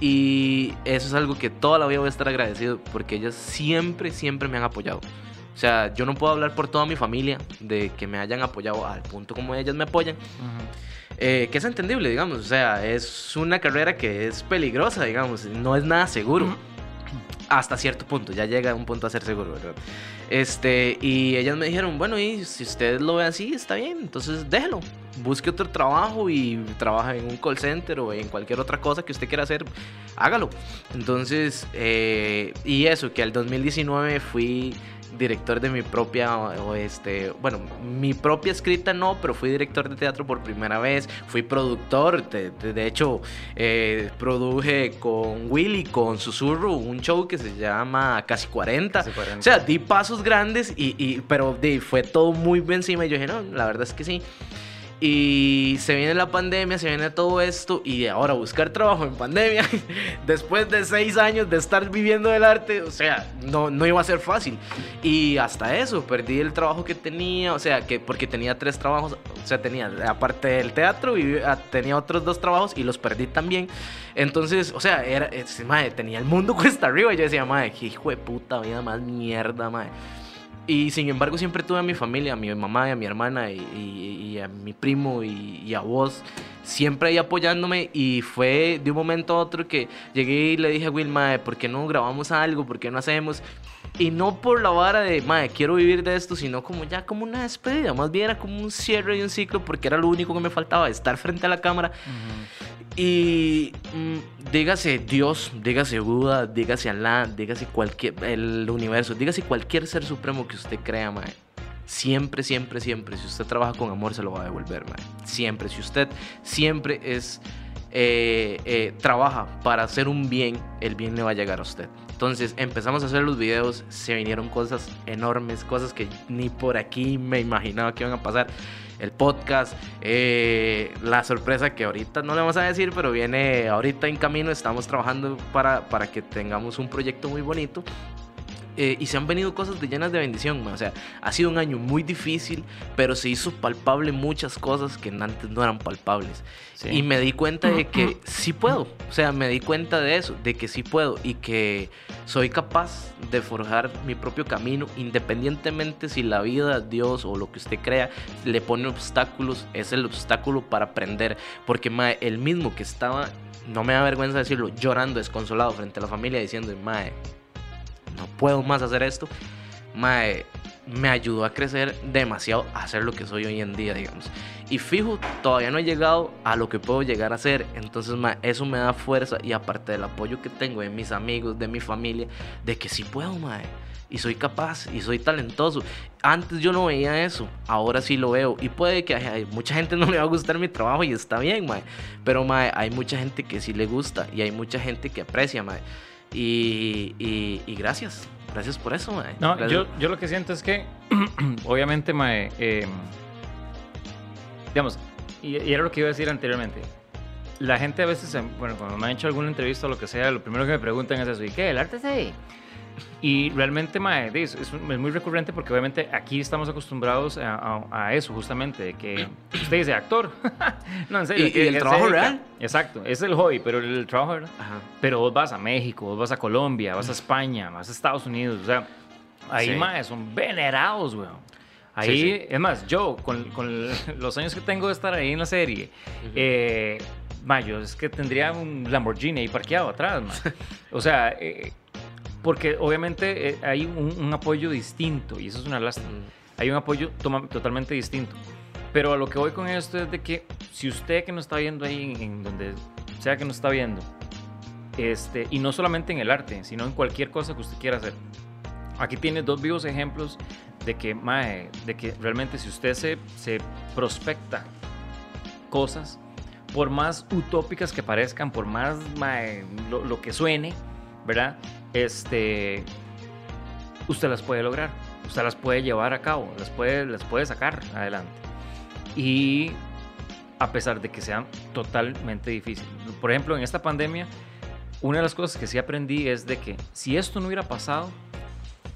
Y eso es algo que toda la vida voy a estar agradecido porque ellas siempre, siempre me han apoyado. O sea, yo no puedo hablar por toda mi familia de que me hayan apoyado al punto como ellas me apoyan. Eh, que es entendible, digamos. O sea, es una carrera que es peligrosa, digamos. No es nada seguro. Hasta cierto punto, ya llega a un punto a ser seguro, ¿verdad? Este, y ellas me dijeron, bueno, y si usted lo ve así, está bien, entonces déjelo. busque otro trabajo y trabaja en un call center o en cualquier otra cosa que usted quiera hacer, hágalo. Entonces, eh, y eso, que al 2019 fui director de mi propia, o este, bueno, mi propia escrita no, pero fui director de teatro por primera vez, fui productor, de, hecho, eh, produje con Willy, con Susurro, un show que se llama Casi 40. O sea, di pasos grandes, y, y pero de, fue todo muy bien encima y yo dije, no, la verdad es que sí. Y se viene la pandemia, se viene todo esto y ahora buscar trabajo en pandemia, después de seis años de estar viviendo del arte, o sea, no, no iba a ser fácil. Y hasta eso, perdí el trabajo que tenía, o sea, que porque tenía tres trabajos, o sea, tenía, aparte del teatro, ah, tenía otros dos trabajos y los perdí también. Entonces, o sea, era, madre, tenía el mundo cuesta arriba y yo decía, madre, qué hijo de puta vida más mierda, madre. Y sin embargo siempre tuve a mi familia, a mi mamá y a mi hermana y, a mi primo y, a vos, siempre ahí apoyándome y fue de un momento a otro que llegué y le dije a Wilma, ¿por qué no grabamos algo? ¿Por qué no hacemos? Y no por la vara de, madre, quiero vivir de esto, sino como ya como una despedida, más bien era como un cierre de un ciclo porque era lo único que me faltaba, estar frente a la cámara. Y mm, dígase Dios, dígase Buda, dígase Allah, dígase cualquier, el universo, dígase cualquier ser supremo que usted crea, mae. Siempre, siempre, siempre, si usted trabaja con amor, se lo va a devolver, mae. Siempre, si usted siempre es, eh, eh, trabaja para hacer un bien, el bien le va a llegar a usted. Entonces empezamos a hacer los videos, se vinieron cosas enormes, cosas que ni por aquí me imaginaba que iban a pasar el podcast, eh, la sorpresa que ahorita no le vamos a decir, pero viene ahorita en camino, estamos trabajando para, para que tengamos un proyecto muy bonito. Eh, y se han venido cosas de llenas de bendición, o sea, ha sido un año muy difícil, pero se hizo palpable muchas cosas que antes no eran palpables. Y me di cuenta de que sí puedo, o sea, me di cuenta de eso, de que sí puedo y que soy capaz de forjar mi propio camino, independientemente si la vida, Dios o lo que usted crea le pone obstáculos, es el obstáculo para aprender, porque mae, el mismo que estaba, no me da vergüenza decirlo, llorando desconsolado frente a la familia diciendo, mae, no puedo más hacer esto, mae, me ayudó a crecer demasiado a ser lo que soy hoy en día, digamos. Y fijo, todavía no he llegado a lo que puedo llegar a ser. Entonces, mae, eso me da fuerza y aparte del apoyo que tengo de mis amigos, de mi familia, de que sí puedo, mae. Y soy capaz y soy talentoso. Antes yo no veía eso, ahora sí lo veo. Y puede que hay, mucha gente no le va a gustar mi trabajo y está bien, mae. Pero, mae, hay mucha gente que sí le gusta y hay mucha gente que aprecia, mae. Y, y, gracias, gracias por eso, mae. No, yo, yo, lo que siento es que, obviamente, mae, em, digamos, y, era lo que iba a decir anteriormente. La gente a veces, bueno, cuando me han hecho alguna entrevista o lo que sea, lo primero que me preguntan es eso, ¿y qué? ¿El arte es ahí? Y realmente, mae, es, es, muy recurrente porque obviamente aquí estamos acostumbrados a, eso, justamente, de que usted dice actor. no, en serio. ¿Y, el trabajo real? Exacto, es el hobby, pero el, trabajo real. Pero vos vas a México, vos vas a Colombia, vas a España, vas a Estados Unidos, o sea, ahí, mae, son venerados, weón. Ahí, es más, yo, con, con, los años que tengo de estar ahí en la serie, eh, yo es que tendría un Lamborghini ahí parqueado atrás, O sea, eh, porque obviamente eh, hay un, apoyo distinto y eso es una lástima. Mm. Hay un apoyo totalmente distinto. Pero a lo que voy con esto es de que si usted que nos está viendo ahí, en, donde sea que nos está viendo, este, y no solamente en el arte, sino en cualquier cosa que usted quiera hacer, aquí tiene dos vivos ejemplos de que, mae, de que realmente si usted se, se prospecta cosas, por más utópicas que parezcan, por más mae, lo, lo que suene, ¿verdad? Este, usted las puede lograr, usted las puede llevar a cabo, las puede, las puede sacar adelante. Y a pesar de que sean totalmente difíciles. Por ejemplo, en esta pandemia, una de las cosas que sí aprendí es de que si esto no hubiera pasado,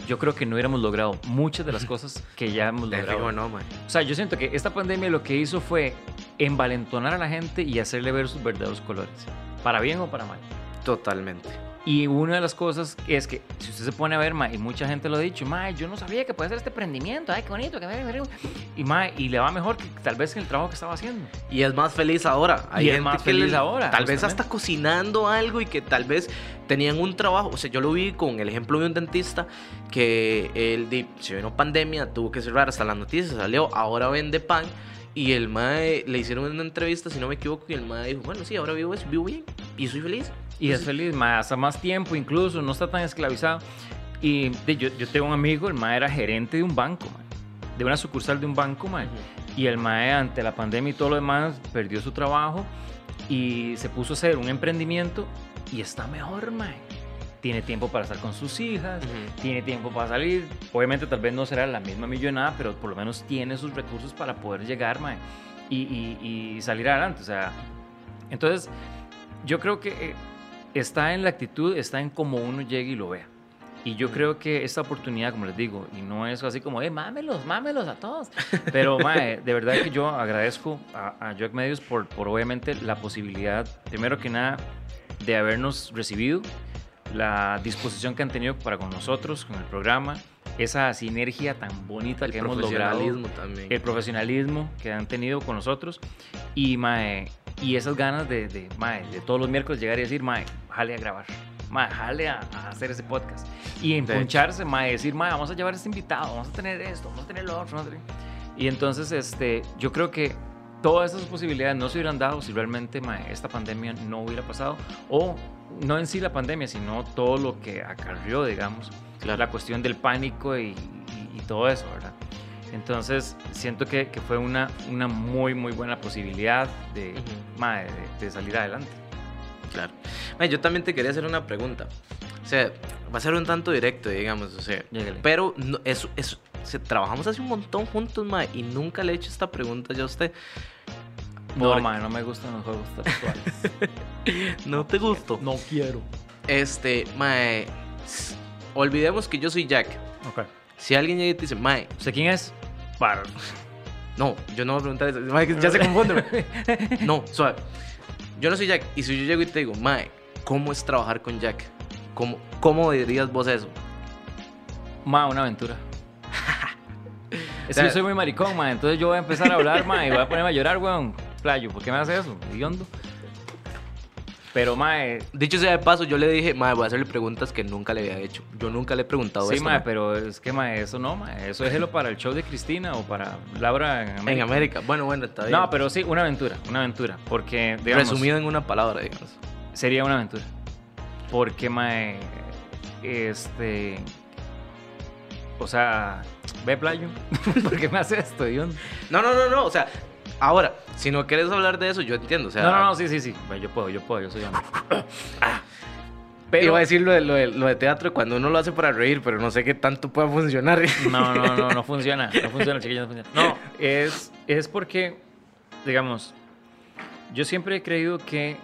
yo creo que no hubiéramos logrado muchas de las cosas que ya hemos logrado. No, o sea, yo siento que esta pandemia lo que hizo fue envalentonar a la gente y hacerle ver sus verdaderos colores, para bien o para mal. Totalmente. Y una de las cosas es que, si usted se pone a ver, ma, y mucha gente lo ha dicho, ma, yo no sabía que puede hacer este emprendimiento, ay, qué bonito, qué y ma, y le va mejor que tal vez el trabajo que estaba haciendo. Y es más feliz ahora. Hay y es más feliz ahora. Tal vez hasta cocinando algo y que tal vez tenían un trabajo, o sea, yo lo vi con el ejemplo de un dentista que él, se vino pandemia, tuvo que cerrar hasta las noticias, salió, ahora vende pan Y el mae le hicieron una entrevista, si no me equivoco, y el mae dijo, bueno, sí, ahora vivo eso, vivo bien y soy feliz. Y es feliz, mae, hasta más tiempo incluso, no está tan esclavizado. Y de, yo, yo tengo un amigo, el mae era gerente de un banco, de una sucursal de un banco, mae. Y el mae ante la pandemia y todo lo demás perdió su trabajo y se puso a hacer un emprendimiento y está mejor, mae. Tiene tiempo para estar con sus hijas, Ujú. tiene tiempo para salir. Obviamente tal vez no será la misma millonada, pero por lo menos tiene sus recursos para poder llegar, mae, y, y- y salir adelante. O sea, entonces yo creo que eh, está en la actitud, está en cómo uno llegue y lo vea. Y yo creo que esta oportunidad, como les digo, y no es así como, eh, mámelos, mámelos a todos. Pero, mae, de verdad que yo agradezco a, a Jock Medios por, por obviamente la posibilidad, primero que nada, de habernos recibido, la disposición que han tenido para con nosotros, con el programa, esa sinergia tan bonita El que hemos logrado profesionalismo también. el profesionalismo que han tenido con nosotros y, mae, y esas ganas de, de, mae, de todos los miércoles llegar y decir, mae, jale a grabar, jale a, a hacer ese podcast. Y empuncharse, mae, decir, mae, vamos a llevar a este invitado, vamos a tener esto, vamos a tener lo otro. vamos a tener-". Y entonces, este, yo creo que todas esas posibilidades no se hubieran dado si realmente esta pandemia no hubiera pasado o no en sí la pandemia, sino todo lo que acarrió, digamos, Claro. la cuestión del pánico y, y- y todo eso, ¿verdad? Entonces, siento que, que fue una, una muy, muy buena posibilidad de, Ujú. mae, de, de salir adelante. Claro. Yo también te quería hacer una pregunta. O sea, va a ser un tanto directo, digamos, o sea. Pero no, eso, eso, trabajamos hace un montón juntos, mae, y nunca le he hecho esta pregunta ya a usted. No, Por- mae, no me gustan los juegos textuales. ¿No te gustó? no quiero. Este, mae, olvidemos que yo soy Jack. Ok. Si alguien llega y te dice, mae, ¿Usted quién es? Para. no, yo no voy a preguntar eso. Mae, ya se confunde. No, suave. Yo no soy Jack. Y si yo llego y te digo, mae, ¿cómo es trabajar con Jack? ¿Cómo, cómo dirías vos eso? Ma, una aventura. es que yo soy muy maricón, ma. Entonces yo voy a empezar a hablar, ma, y voy a ponerme a llorar, weón. Playo, ¿por qué me hace eso? Hediondo. Pero, ma, eh, Dicho sea de paso, yo le dije, mae, voy a hacerle preguntas que nunca le había hecho. Yo nunca le he preguntado sí, esto, ma, mae. pero es que, ma, eso no, ma. Eso déjelo para el show de Cristina o para Laura en América. En América. Bueno, bueno, está bien. No, pero sí, una aventura, una aventura. Porque, digamos, Resumido en una palabra, digamos. sería una aventura. Porque, mae, este. O sea, ve playo. ¿Por qué me hace esto, Dios? No, no, no, no. O sea, ahora, si no quieres hablar de eso, yo entiendo. O sea, No, no, no, sí, sí, sí. Bueno, yo puedo, yo puedo, yo soy hombre. Pero. Iba a decir lo de, lo, de, lo de teatro cuando uno lo hace para reír, pero no sé qué tanto pueda funcionar. No, no, no, no funciona. No funciona, chiquillos, no funciona. No, es, es porque, digamos, yo siempre he creído que,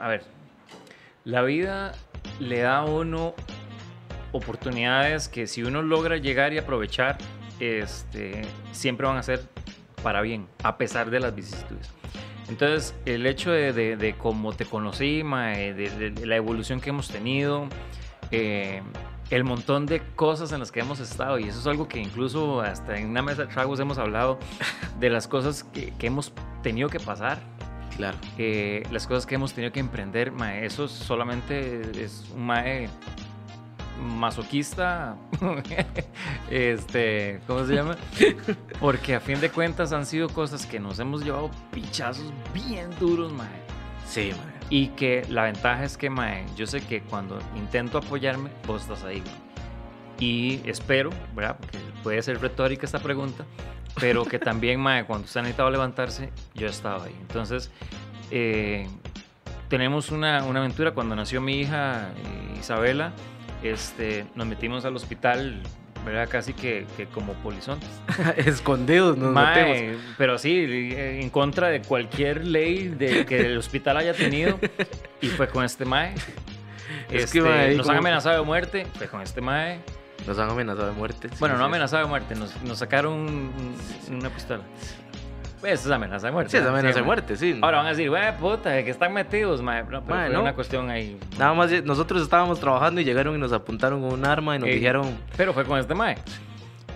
a ver, la vida le da a uno oportunidades que si uno logra llegar y aprovechar, este, siempre van a ser para bien, a pesar de las vicisitudes. Entonces, el hecho de, de, de cómo te conocí, mae, de, de- de la evolución que hemos tenido, eh, el montón de cosas en las que hemos estado, y eso es algo que incluso hasta en una mesa de tragos hemos hablado de las cosas que, que hemos tenido que pasar, Claro. eh, las cosas que hemos tenido que emprender, mae, eso solamente es un mae masoquista, este, ¿cómo se llama? Porque a fin de cuentas han sido cosas que nos hemos llevado pichazos bien duros, mae. Sí, mae. Y que la ventaja es que, mae, yo sé que cuando intento apoyarme, vos estás ahí. Y espero, ¿verdad? Porque puede ser retórica esta pregunta, pero que también, mae, cuando usted ha necesitado levantarse, yo estaba ahí. Entonces, eh, tenemos una, una aventura. Cuando nació mi hija, eh, Isabela, este, nos metimos al hospital, ¿verdad? Casi que, que como polizontes. Escondidos nos Mae, metemos. pero sí, en contra de cualquier ley de, que el hospital haya tenido. Y fue con este mae. Es Este, que, mae, nos han como- amenazado de muerte, fue con este mae. Nos han amenazado de muerte. sí, Bueno, no sí. amenazado de muerte, nos, nos sacaron un- un- una pistola. Pues es amenaza de muerte. Sí, es amenaza de mae. muerte, sí. Ahora van a decir, güey, puta, que están metidos, mae. No, pero Mae, fue no. una cuestión ahí. Nada más, eh, nosotros estábamos trabajando y llegaron y nos apuntaron con un arma y nos Ey. dijeron... Pero fue con este mae.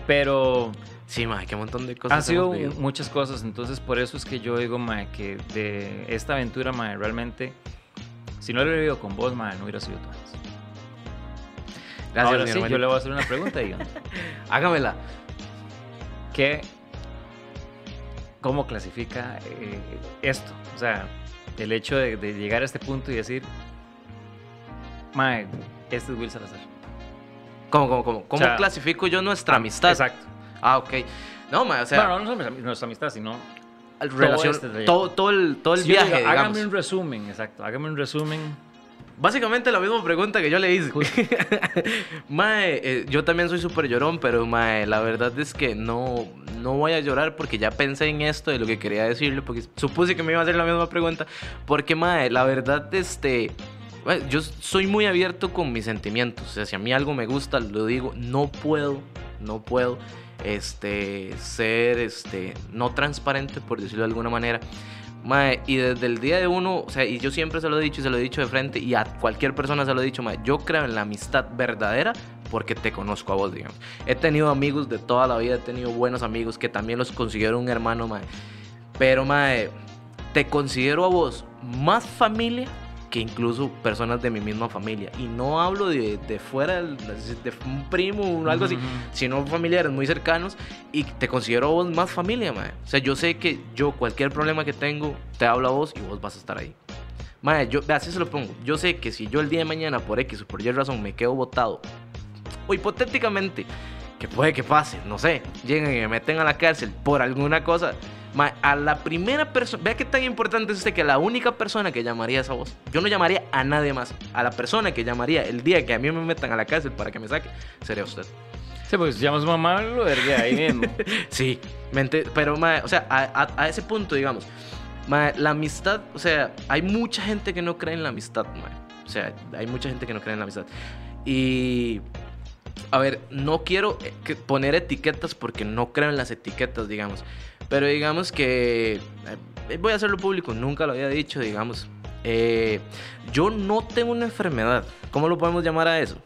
Pero Sí, mae, qué montón de cosas Han sido muchas cosas, entonces por eso es que yo digo, mae, que de esta aventura, mae, realmente, si no lo hubiera vivido con vos, mae, no hubiera sido todo eso. Gracias, Ahora sí, yo le voy a hacer una pregunta, Ion. Hágamela. ¿Qué, cómo clasifica eh, esto. O sea, el hecho de, de llegar a este punto y decir, mae, este es Will Salazar. ¿Cómo, cómo, cómo? ¿Cómo O sea, clasifico yo nuestra amistad? Exacto. Ah, ok. No, ma, o sea, bueno, no nuestra, nuestra amistad, sino relación, este trayecto. todo, todo el, todo el viaje, digamos. Hágame un resumen, exacto. Hágame un resumen. Básicamente la misma pregunta que yo le hice. mae, eh, yo también soy súper llorón, pero mae, la verdad es que no, no voy a llorar porque ya pensé en esto de lo que quería decirle, porque supuse que me iba a hacer la misma pregunta. Porque, mae, la verdad, este. Yo soy muy abierto con mis sentimientos. O sea, si a mí algo me gusta, lo digo. No puedo, no puedo este, ser este, no transparente, por decirlo de alguna manera. Mae, y desde el día de uno, o sea, y yo siempre se lo he dicho y se lo he dicho de frente, y a cualquier persona se lo he dicho, mae, yo creo en la amistad verdadera porque te conozco a vos, digamos. He tenido amigos de toda la vida, he tenido buenos amigos que también los considero un hermano, mae. Pero, mae, te considero a vos más familia que incluso personas de mi misma familia. Y no hablo de, de fuera, de un primo o algo así, sino familiares muy cercanos y te considero vos más familia, mae. O sea, yo sé que yo cualquier problema que tengo, te hablo a vos y vos vas a estar ahí. Mae, yo, así se lo pongo. Yo sé que si yo el día de mañana por X o por Y razón me quedo botado, o hipotéticamente, que puede que pase, no sé, lleguen y me meten a la cárcel por alguna cosa, mae, a la primera persona, vea qué tan importante es usted que la única persona que llamaría es a vos. Yo no llamaría a nadie más. A la persona que llamaría el día que a mí me metan a la cárcel para que me saque, sería usted. Sí, pues si llama a su mamá, lo verga ahí mismo. Sí, mente, pero, mae, o sea, a, a- a ese punto, digamos, mae, la amistad, o sea, hay mucha gente que no cree en la amistad. O sea, hay mucha gente que no cree en la amistad. Y, a ver, no quiero eh, que- poner etiquetas porque no creo en las etiquetas, digamos. Pero digamos que, eh, voy a hacerlo público, nunca lo había dicho, digamos. Eh, yo no tengo una enfermedad. ¿Cómo lo podemos llamar a eso?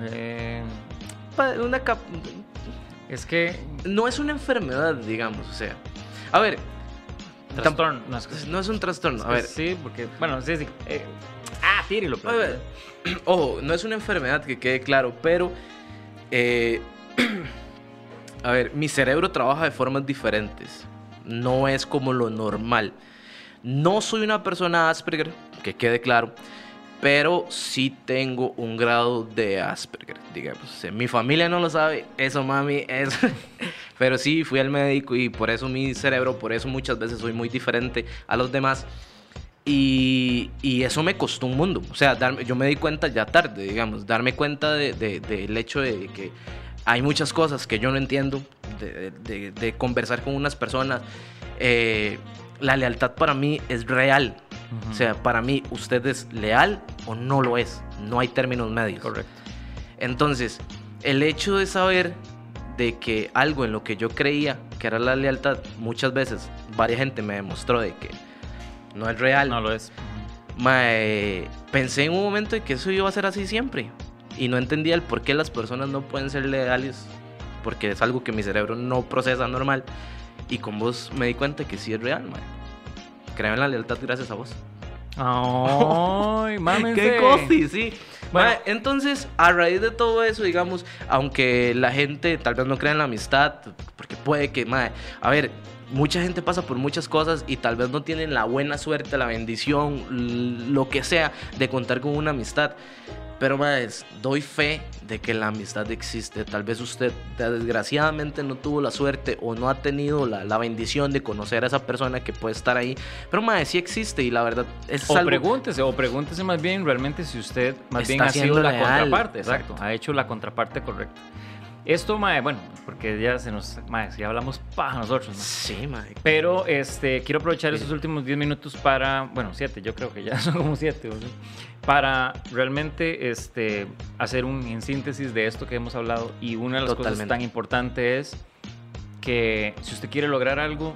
Eh, Una cap- es que. no es una enfermedad, digamos, o sea. A ver, Trastorno. No, es que- no es un trastorno. A ver, Sí, porque. Bueno, sí, sí. eh, ah, tírelo. a ver, ojo, no es una enfermedad que quede claro, pero. eh, a ver, mi cerebro trabaja de formas diferentes. No es como lo normal. No soy una persona Asperger, que quede claro. Pero sí tengo un grado de Asperger, digamos. Mi familia no lo sabe, eso mami, es... Pero sí, fui al médico y por eso mi cerebro, por eso muchas veces soy muy diferente a los demás. Y, y eso me costó un mundo. O sea, darme, yo me di cuenta ya tarde, digamos, darme cuenta de- de- del hecho de que hay muchas cosas que yo no entiendo, de, de- de conversar con unas personas. Eh, la lealtad para mí es real. O sea, para mí, ¿usted es leal o no lo es? No hay términos medios. Correcto. Entonces, el hecho de saber de que algo en lo que yo creía que era la lealtad, muchas veces varias gente me demostró de que no es real. No lo es. Mae, pensé en un momento de que eso iba a ser así siempre. Y no entendía el por qué las personas no pueden ser leales. Porque es algo que mi cerebro no procesa normal. Y con vos me di cuenta que sí es real, mae. Creo en la lealtad gracias a vos. Ay, mámense. ¡Qué cosi, sí! Bueno. Mae, entonces, a raíz de todo eso, digamos, aunque la gente tal vez no crea en la amistad, porque puede que, mae, a ver, mucha gente pasa por muchas cosas y tal vez no tienen la buena suerte, la bendición, lo que sea, de contar con una amistad. Pero, mae, doy fe de que la amistad existe. Tal vez usted desgraciadamente no tuvo la suerte o no ha tenido la, la bendición de conocer a esa persona que puede estar ahí. Pero, mae, sí existe y la verdad es O algo... pregúntese, o pregúntese más bien realmente si usted más Está bien ha sido la contraparte, exacto. exacto. ha hecho la contraparte correcta. Esto, mae, bueno, porque ya se nos, mae, ya hablamos paja nosotros, ¿no? Sí, mae. Pero este, quiero aprovechar estos últimos 10 minutos para, bueno, 7, yo creo que ya son como 7, para realmente este, hacer un en síntesis de esto que hemos hablado. Y una de las cosas tan importantes es que si usted quiere lograr algo,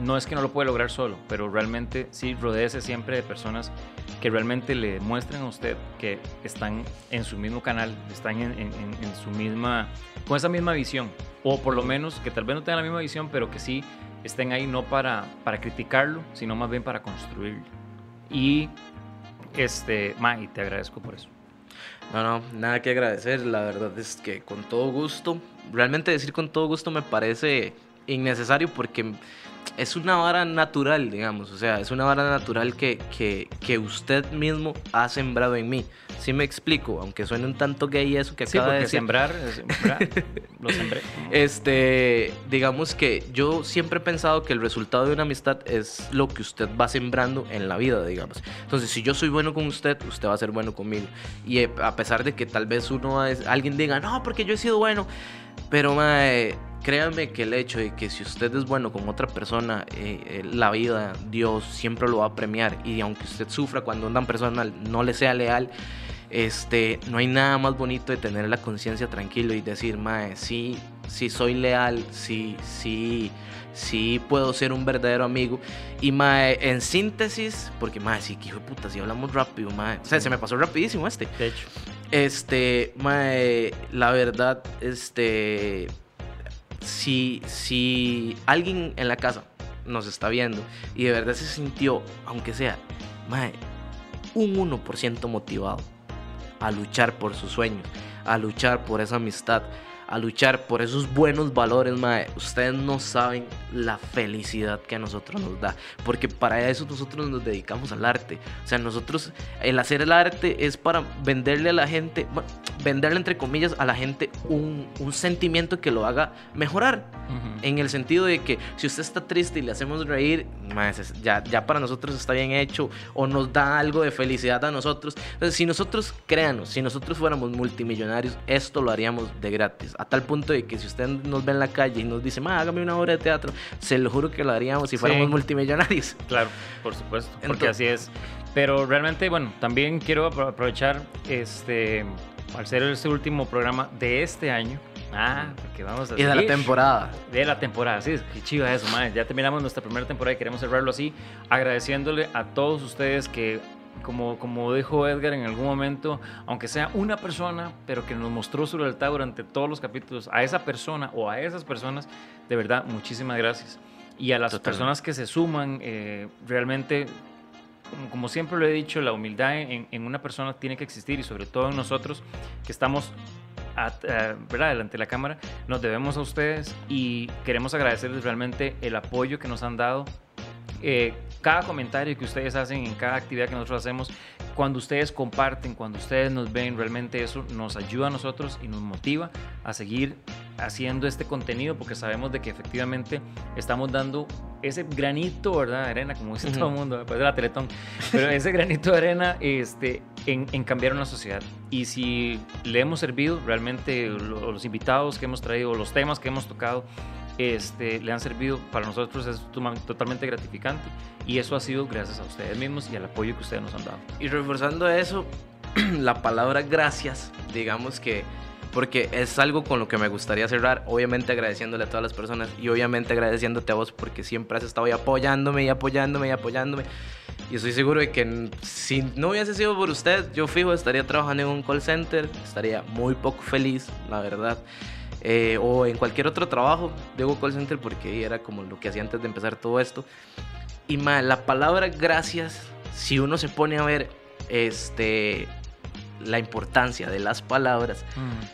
no es que no lo puede lograr solo, pero realmente sí rodéese siempre de personas que realmente le demuestren a usted que están en su mismo canal, están en, en- en- en su misma, con esa misma visión, o por lo menos que tal vez no tengan la misma visión, pero que sí estén ahí no para, para criticarlo, sino más bien para construirlo. Y, este, Ma, y te agradezco por eso. No, no, nada que agradecer. La verdad es que con todo gusto, realmente decir con todo gusto me parece innecesario porque es una vara natural, digamos. O sea, es una vara natural que, que, que usted mismo ha sembrado en mí. Sí me explico, aunque suene un tanto gay eso que Sí, acaba de decir. sembrar, sembrar, lo sembré. Este, digamos que yo siempre he pensado que el resultado de una amistad es lo que usted va sembrando en la vida, digamos. Entonces, si yo soy bueno con usted, usted va a ser bueno conmigo. Y eh, a pesar de que tal vez uno alguien diga, no, porque yo he sido bueno, pero mae, créanme que el hecho de que si usted es bueno con otra persona, eh, eh, la vida, Dios siempre lo va a premiar. Y aunque usted sufra cuando una persona no le sea leal, este, no hay nada más bonito de tener la conciencia tranquilo y decir, mae, sí, sí soy leal, sí, sí, sí puedo ser un verdadero amigo. Y mae, en síntesis, porque mae, sí, que hijo de puta, si hablamos rápido, mae. O sea, se me pasó rapidísimo este. De hecho, Este, mae, la verdad, este, si, si alguien en la casa nos está viendo y de verdad se sintió, aunque sea, un 1% motivado a luchar por sus sueños, a luchar por esa amistad, a luchar por esos buenos valores, mae, ustedes no saben la felicidad que a nosotros nos da, porque para eso nosotros nos dedicamos al arte. O sea, nosotros, el hacer el arte es para venderle a la gente, bueno, venderle entre comillas a la gente un, un sentimiento que lo haga mejorar. ujú. En el sentido de que si usted está triste y le hacemos reír, mae, ya, ya para nosotros está bien hecho o nos da algo de felicidad a nosotros. Entonces, si nosotros, créanos, si nosotros fuéramos multimillonarios, esto lo haríamos de gratis. A tal punto de que si usted nos ve en la calle y nos dice, ma, hágame una obra de teatro, se lo juro que lo haríamos si Sí. fuéramos multimillonarios. Claro, por supuesto, porque Entonces- así es. Pero realmente, bueno, también quiero apro- aprovechar, este, al ser este último programa de este año, ah, porque vamos a Y de la temporada. De la temporada, sí, qué chiva eso, madre. Ya terminamos nuestra primera temporada y queremos cerrarlo así, agradeciéndole a todos ustedes que, como, como dijo Edgar en algún momento, aunque sea una persona, pero que nos mostró su lealtad durante todos los capítulos, a esa persona o a esas personas, de verdad, muchísimas gracias. Y a las Totalmente. personas que se suman, eh, realmente, como, siempre lo he dicho, la humildad en, en una persona tiene que existir y sobre todo en nosotros que estamos at- eh, ¿verdad? delante de la cámara, nos debemos a ustedes y queremos agradecerles realmente el apoyo que nos han dado. Eh, cada comentario que ustedes hacen en cada actividad que nosotros hacemos, cuando ustedes comparten, cuando ustedes nos ven, realmente eso nos ayuda a nosotros y nos motiva a seguir haciendo este contenido porque sabemos de que efectivamente estamos dando ese granito, ¿verdad? De arena, como dice Ujú. todo el mundo, después de la Teletón, pero ese granito de arena este, en, en cambiar una sociedad. Y si le hemos servido, realmente lo- los invitados que hemos traído, los temas que hemos tocado, este, le han servido para nosotros es totalmente gratificante y eso ha sido gracias a ustedes mismos y al apoyo que ustedes nos han dado. Y reforzando eso, la palabra gracias, digamos que, porque es algo con lo que me gustaría cerrar, obviamente agradeciéndole a todas las personas y obviamente agradeciéndote a vos porque siempre has estado ahí apoyándome y apoyándome y apoyándome. Y estoy seguro de que si no hubiese sido por usted, yo fijo, estaría trabajando en un call center, estaría muy poco feliz, la verdad. Eh, o en cualquier otro trabajo, digo call center porque era como lo que hacía antes de empezar todo esto. Y ma, la palabra gracias, si uno se pone a ver este, la importancia de las palabras,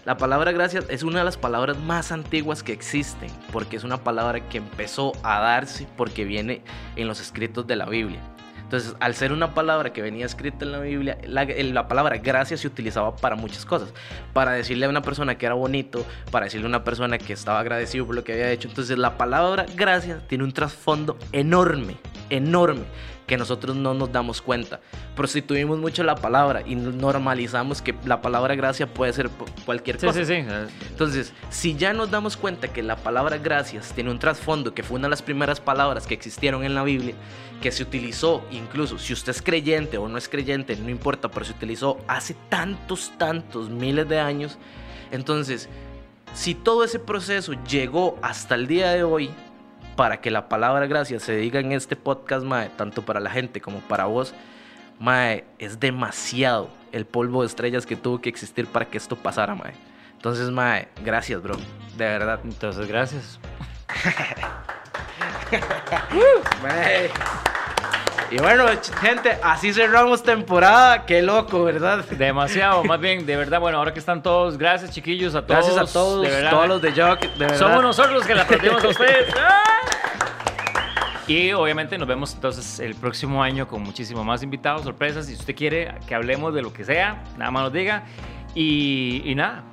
la palabra gracias es una de las palabras más antiguas que existen, porque es una palabra que empezó a darse porque viene en los escritos de la Biblia. Entonces, al ser una palabra que venía escrita en la Biblia, la, la palabra gracias se utilizaba para muchas cosas. Para decirle a una persona que era bonito, para decirle a una persona que estaba agradecido por lo que había hecho. Entonces, la palabra gracias tiene un trasfondo enorme, enorme, que nosotros no nos damos cuenta. Prostituimos mucho la palabra y normalizamos que la palabra gracias puede ser cualquier Sí, cosa. sí, sí. Entonces, si ya nos damos cuenta que la palabra gracias tiene un trasfondo que fue una de las primeras palabras que existieron en la Biblia, que se utilizó incluso, si usted es creyente o no es creyente, no importa, pero se utilizó hace tantos, tantos miles de años, entonces, si todo ese proceso llegó hasta el día de hoy, para que la palabra gracias se diga en este podcast, mae, tanto para la gente como para vos, mae, es demasiado el polvo de estrellas que tuvo que existir para que esto pasara, mae. Entonces, mae, gracias, bro. De verdad. Entonces, gracias. Mae. Y bueno, gente, así cerramos temporada. Qué loco, ¿verdad? Demasiado, más bien, de verdad, bueno, ahora que están todos, gracias chiquillos, a todos. Gracias a todos, de verdad. todos los de Jock, de verdad. Somos nosotros los que la aprendimos a ustedes. ¡Ah! Y obviamente nos vemos entonces el próximo año con muchísimo más invitados, sorpresas. Si usted quiere que hablemos de lo que sea, nada más nos diga. Y, y nada,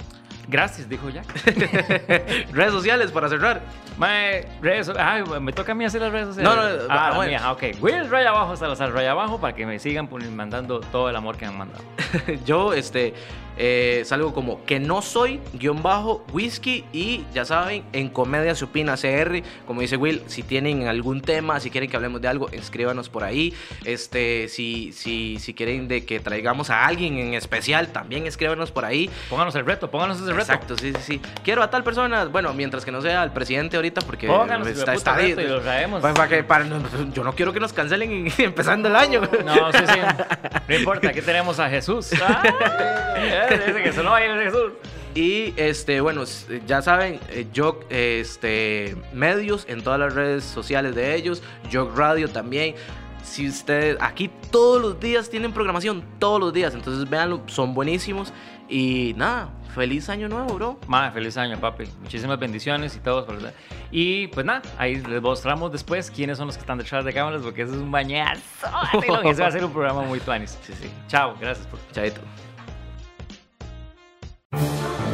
gracias, dijo Jack. Redes sociales para cerrar. Mae, redes, ay, me toca a mí hacer las redes sociales. No, no, ah, la bueno. mía, ah, ok. Will Raya Abajo, Salazar Raya Abajo, para que me sigan mandando todo el amor que me han mandado. Yo, este, eh, salgo como que no soy, guion bajo, whisky y ya saben, en Comedia se opina CR, como dice Will, si tienen algún tema, si quieren que hablemos de algo, escríbanos por ahí. Este, si, si, si quieren de que traigamos a alguien en especial, también escríbanos por ahí. Pónganos el reto, pónganos ese reto. Exacto, sí, sí, sí. Quiero a tal persona, bueno, mientras que no sea el presidente ahorita, porque Pónganos está, está reto y lo traemos. Para- para que- para- yo no quiero que nos cancelen en- empezando el año. No, sí, sí. No importa, aquí tenemos a Jesús. Ah, dice que Jesús. Y este, bueno, ya saben, eh, Jog, este, medios en todas las redes sociales de ellos, Jog Radio también. Si ustedes, aquí todos los días tienen programación, todos los días, entonces véanlo, son buenísimos. Y nada, feliz año nuevo, bro. Madre, feliz año, papi. Muchísimas bendiciones y todo. por- Y pues nada, ahí les mostramos después quiénes son los que están detrás de cámaras, porque eso es un bañazo. Eso va a ser un programa muy tuanis. Sí, sí. Chao, gracias por Chaito. Thank you.